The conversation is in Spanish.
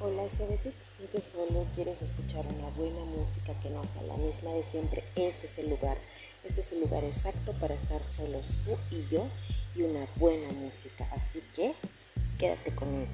Hola, si a veces te sientes solo, quieres escuchar una buena música que no sea la misma de siempre, este es el lugar. Este es el lugar exacto para estar solos tú y yo y una buena música. Así que quédate conmigo.